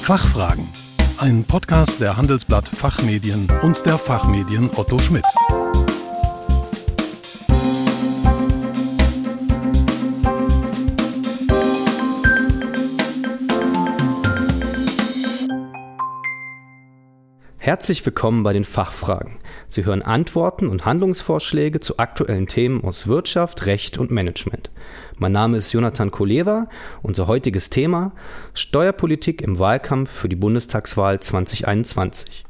Fachfragen. Ein Podcast der Handelsblatt Fachmedien und der Fachmedien Otto Schmidt. Herzlich willkommen bei den Fachfragen. Sie hören Antworten und Handlungsvorschläge zu aktuellen Themen aus Wirtschaft, Recht und Management. Mein Name ist Jonathan Koleva. Unser heutiges Thema Steuerpolitik im Wahlkampf für die Bundestagswahl 2021.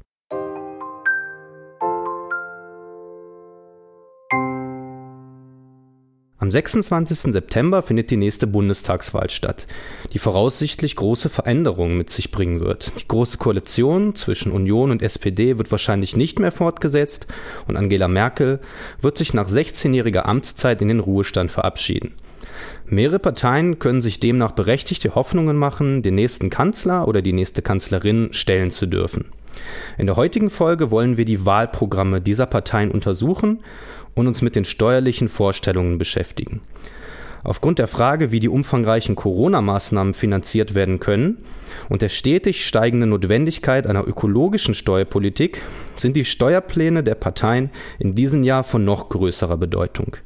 Am 26. September findet die nächste Bundestagswahl statt, die voraussichtlich große Veränderungen mit sich bringen wird. Die große Koalition zwischen Union und SPD wird wahrscheinlich nicht mehr fortgesetzt und Angela Merkel wird sich nach 16-jähriger Amtszeit in den Ruhestand verabschieden. Mehrere Parteien können sich demnach berechtigte Hoffnungen machen, den nächsten Kanzler oder die nächste Kanzlerin stellen zu dürfen. In der heutigen Folge wollen wir die Wahlprogramme dieser Parteien untersuchen und uns mit den steuerlichen Vorstellungen beschäftigen. Aufgrund der Frage, wie die umfangreichen Corona-Maßnahmen finanziert werden können und der stetig steigenden Notwendigkeit einer ökologischen Steuerpolitik sind die Steuerpläne der Parteien in diesem Jahr von noch größerer Bedeutung.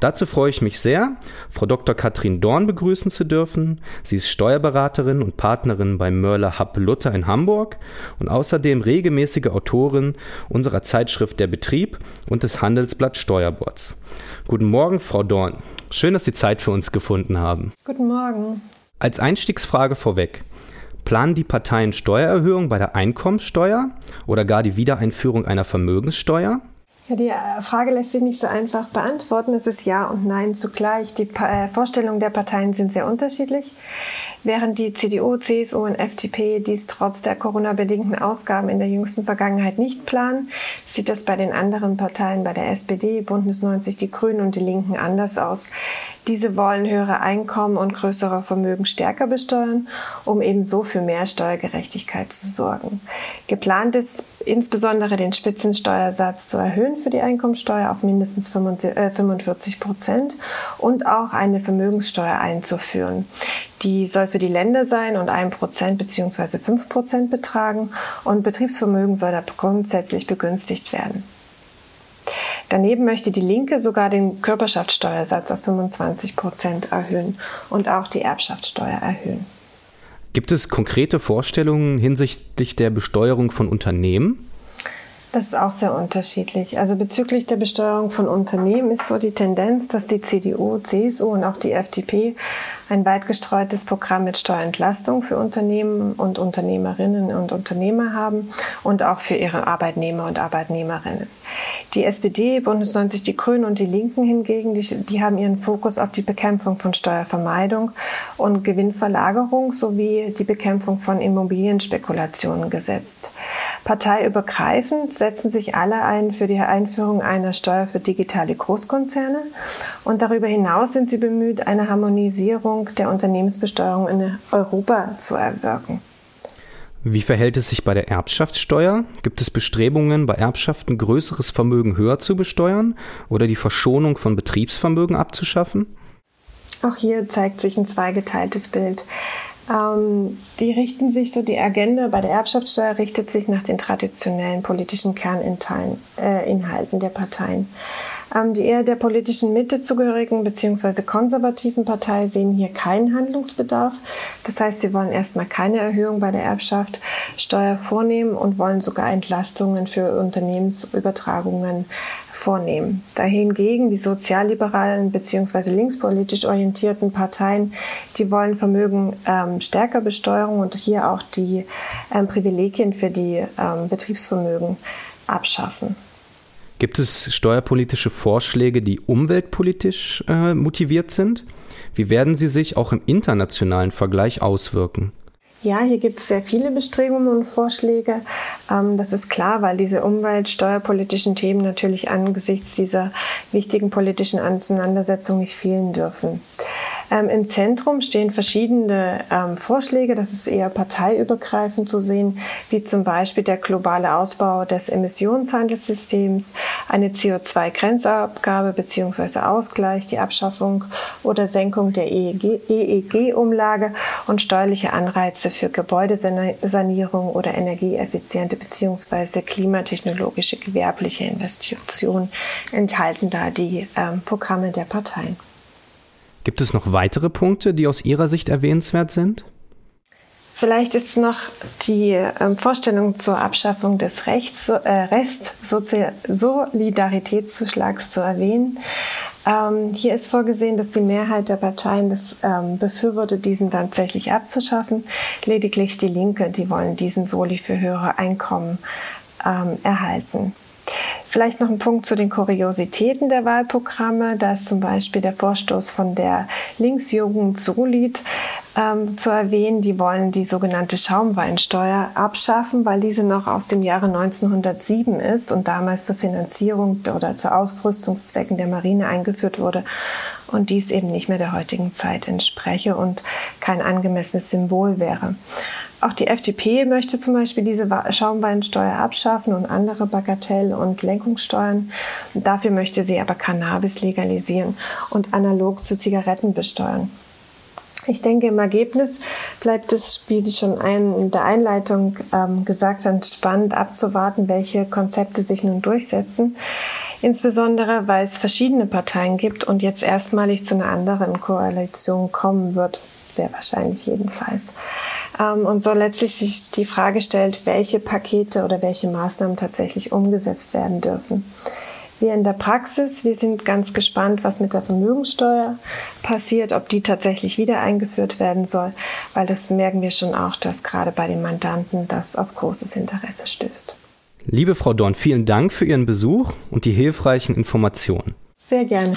Dazu freue ich mich sehr, Frau Dr. Katrin Dorn begrüßen zu dürfen. Sie ist Steuerberaterin und Partnerin bei Mörler Happ Luther in Hamburg und außerdem regelmäßige Autorin unserer Zeitschrift Der Betrieb und des Handelsblatt Steuerboards. Guten Morgen, Frau Dorn. Schön, dass Sie Zeit für uns gefunden haben. Guten Morgen. Als Einstiegsfrage vorweg. Planen die Parteien Steuererhöhung bei der Einkommenssteuer oder gar die Wiedereinführung einer Vermögenssteuer? Ja, die äh, Frage lässt sich nicht so einfach beantworten. Es ist Ja und Nein zugleich. Die äh, Vorstellungen der Parteien sind sehr unterschiedlich. Während die CDU, CSU und FDP dies trotz der Corona-bedingten Ausgaben in der jüngsten Vergangenheit nicht planen, sieht das bei den anderen Parteien, bei der SPD, Bündnis 90, die Grünen und die Linken anders aus. Diese wollen höhere Einkommen und größere Vermögen stärker besteuern, um eben so für mehr Steuergerechtigkeit zu sorgen. Geplant ist insbesondere den Spitzensteuersatz zu erhöhen für die Einkommensteuer auf mindestens 45 äh, Prozent und auch eine Vermögenssteuer einzuführen. Die soll für die Länder sein und 1% bzw. 5% betragen und Betriebsvermögen soll da grundsätzlich begünstigt werden. Daneben möchte die Linke sogar den Körperschaftssteuersatz auf 25 Prozent erhöhen und auch die Erbschaftssteuer erhöhen. Gibt es konkrete Vorstellungen hinsichtlich der Besteuerung von Unternehmen? Das ist auch sehr unterschiedlich. Also bezüglich der Besteuerung von Unternehmen ist so die Tendenz, dass die CDU, CSU und auch die FDP ein weit gestreutes Programm mit Steuerentlastung für Unternehmen und Unternehmerinnen und Unternehmer haben und auch für ihre Arbeitnehmer und Arbeitnehmerinnen. Die SPD, Bundes 90, die Grünen und die Linken hingegen, die, die haben ihren Fokus auf die Bekämpfung von Steuervermeidung und Gewinnverlagerung sowie die Bekämpfung von Immobilienspekulationen gesetzt. Parteiübergreifend setzen sich alle ein für die Einführung einer Steuer für digitale Großkonzerne und darüber hinaus sind sie bemüht, eine Harmonisierung der Unternehmensbesteuerung in Europa zu erwirken. Wie verhält es sich bei der Erbschaftssteuer? Gibt es Bestrebungen, bei Erbschaften größeres Vermögen höher zu besteuern oder die Verschonung von Betriebsvermögen abzuschaffen? Auch hier zeigt sich ein zweigeteiltes Bild. Ähm, die richten sich so, die Agenda bei der Erbschaftssteuer richtet sich nach den traditionellen politischen Kerninhalten äh, der Parteien. Ähm, die eher der politischen Mitte zugehörigen bzw. konservativen Partei sehen hier keinen Handlungsbedarf. Das heißt, sie wollen erstmal keine Erhöhung bei der Erbschaftssteuer vornehmen und wollen sogar Entlastungen für Unternehmensübertragungen vornehmen. Dahingegen die sozialliberalen bzw. linkspolitisch orientierten Parteien, die wollen Vermögen ähm, stärker besteuern und hier auch die ähm, Privilegien für die ähm, Betriebsvermögen abschaffen. Gibt es steuerpolitische Vorschläge, die umweltpolitisch äh, motiviert sind? Wie werden sie sich auch im internationalen Vergleich auswirken? Ja, hier gibt es sehr viele Bestrebungen und Vorschläge. Ähm, das ist klar, weil diese umweltsteuerpolitischen Themen natürlich angesichts dieser wichtigen politischen Auseinandersetzung nicht fehlen dürfen. Ähm, Im Zentrum stehen verschiedene ähm, Vorschläge, das ist eher parteiübergreifend zu sehen, wie zum Beispiel der globale Ausbau des Emissionshandelssystems, eine CO2-Grenzabgabe bzw. Ausgleich, die Abschaffung oder Senkung der EEG-Umlage e und steuerliche Anreize für Gebäudesanierung oder energieeffiziente bzw. klimatechnologische gewerbliche Investitionen enthalten da die ähm, Programme der Parteien. Gibt es noch weitere Punkte, die aus Ihrer Sicht erwähnenswert sind? Vielleicht ist noch die ähm, Vorstellung zur Abschaffung des Rechts, äh, Rest-Solidaritätszuschlags zu erwähnen. Ähm, hier ist vorgesehen, dass die Mehrheit der Parteien das ähm, befürwortet, diesen tatsächlich abzuschaffen. Lediglich die Linke, die wollen diesen Soli für höhere Einkommen ähm, erhalten. Vielleicht noch ein Punkt zu den Kuriositäten der Wahlprogramme. Da ist zum Beispiel der Vorstoß von der Linksjugend Solid ähm, zu erwähnen. Die wollen die sogenannte Schaumweinsteuer abschaffen, weil diese noch aus dem Jahre 1907 ist und damals zur Finanzierung oder zu Ausrüstungszwecken der Marine eingeführt wurde und dies eben nicht mehr der heutigen Zeit entspreche und kein angemessenes Symbol wäre. Auch die FDP möchte zum Beispiel diese Schaumweinsteuer abschaffen und andere Bagatell- und Lenkungssteuern. Dafür möchte sie aber Cannabis legalisieren und analog zu Zigaretten besteuern. Ich denke, im Ergebnis bleibt es, wie Sie schon in der Einleitung ähm, gesagt haben, spannend abzuwarten, welche Konzepte sich nun durchsetzen. Insbesondere, weil es verschiedene Parteien gibt und jetzt erstmalig zu einer anderen Koalition kommen wird. Sehr wahrscheinlich jedenfalls. Ähm, und so letztlich sich die Frage stellt, welche Pakete oder welche Maßnahmen tatsächlich umgesetzt werden dürfen. Wir in der Praxis, wir sind ganz gespannt, was mit der Vermögenssteuer passiert, ob die tatsächlich wieder eingeführt werden soll, weil das merken wir schon auch, dass gerade bei den Mandanten das auf großes Interesse stößt. Liebe Frau Dorn, vielen Dank für Ihren Besuch und die hilfreichen Informationen. Sehr gerne.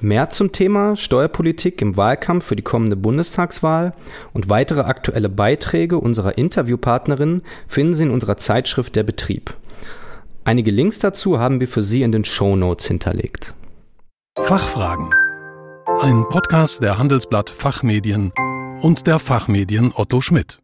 Mehr zum Thema Steuerpolitik im Wahlkampf für die kommende Bundestagswahl und weitere aktuelle Beiträge unserer Interviewpartnerin finden Sie in unserer Zeitschrift Der Betrieb. Einige Links dazu haben wir für Sie in den Show Notes hinterlegt. Fachfragen. Ein Podcast der Handelsblatt Fachmedien und der Fachmedien Otto Schmidt.